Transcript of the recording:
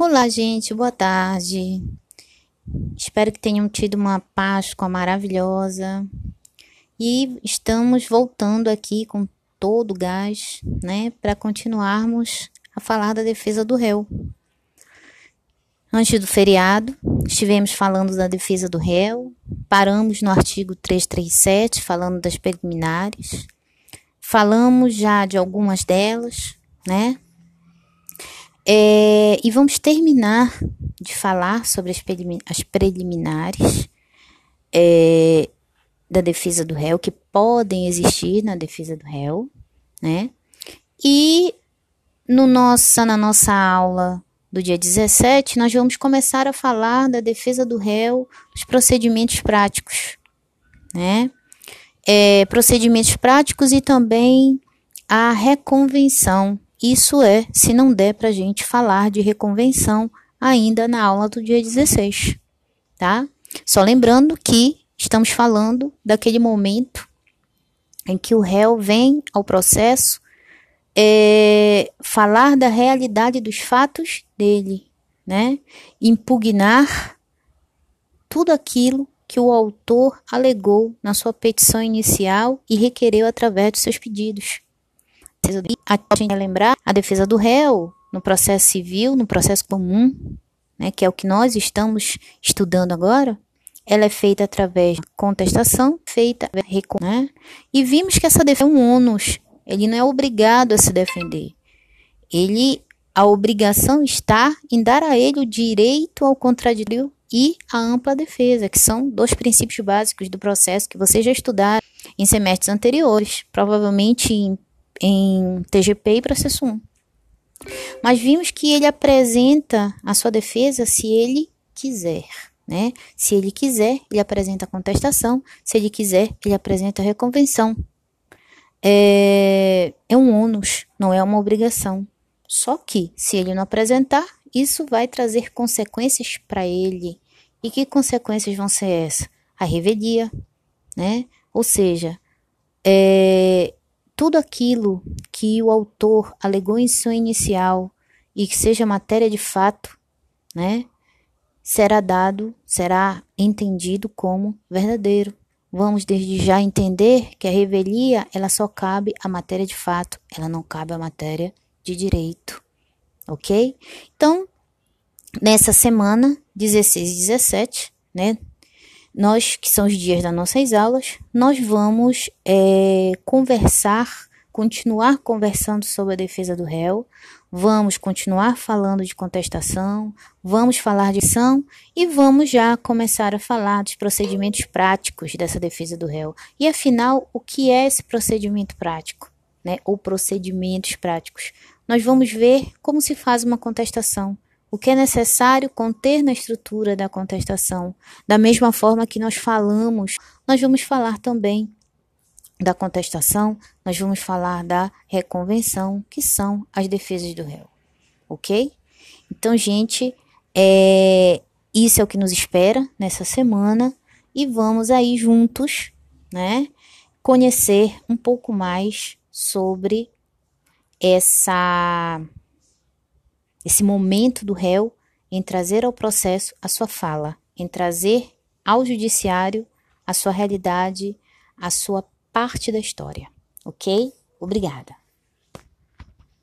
Olá, gente, boa tarde. Espero que tenham tido uma Páscoa maravilhosa. E estamos voltando aqui com todo o gás, né, para continuarmos a falar da defesa do réu. Antes do feriado, estivemos falando da defesa do réu, paramos no artigo 337, falando das preliminares, falamos já de algumas delas, né? É, e vamos terminar de falar sobre as, preliminares é, da defesa do réu, que podem existir na defesa do réu, né? E no nossa, na nossa aula do dia 17, nós vamos começar a falar da defesa do réu, os procedimentos práticos, né? É, procedimentos práticos e também a reconvenção, isso é, se não der para a gente falar de reconvenção ainda na aula do dia 16, tá? Só lembrando que estamos falando daquele momento em que o réu vem ao processo é, falar da realidade dos fatos dele, né? Impugnar tudo aquilo que o autor alegou na sua petição inicial e requereu através de seus pedidos. A gente lembrar a defesa do réu no processo civil, no processo comum, né, que é o que nós estamos estudando agora, ela é feita através de contestação, feita, né? E vimos que essa defesa é um ônus, ele não é obrigado a se defender. Ele, a obrigação está em dar a ele o direito ao contraditório e a ampla defesa, que são dois princípios básicos do processo que vocês já estudaram em semestres anteriores, provavelmente em em TGP e processo 1. Mas vimos que ele apresenta a sua defesa se ele quiser. Né? Se ele quiser, ele apresenta a contestação. Se ele quiser, ele apresenta a reconvenção. É, é um ônus, não é uma obrigação. Só que, se ele não apresentar, isso vai trazer consequências para ele. E que consequências vão ser essas? A revelia, né? Ou seja, é, tudo aquilo que o autor alegou em seu inicial e que seja matéria de fato, né, será dado, será entendido como verdadeiro. Vamos desde já entender que a revelia, ela só cabe à matéria de fato, ela não cabe à matéria de direito. OK? Então, nessa semana 16 e 17, né, nós, que são os dias das nossas aulas, nós vamos é, conversar, continuar conversando sobre a defesa do réu, vamos continuar falando de contestação, vamos falar de ação e vamos já começar a falar dos procedimentos práticos dessa defesa do réu. E afinal, o que é esse procedimento prático? Né? Ou procedimentos práticos? Nós vamos ver como se faz uma contestação o que é necessário conter na estrutura da contestação. Da mesma forma que nós falamos, nós vamos falar também da contestação, nós vamos falar da reconvenção, que são as defesas do réu. Ok? Então, gente, é, isso é o que nos espera nessa semana e vamos aí juntos, né, conhecer um pouco mais sobre essa esse momento do réu em trazer ao processo a sua fala, em trazer ao judiciário a sua realidade, a sua parte da história. Ok? Obrigada.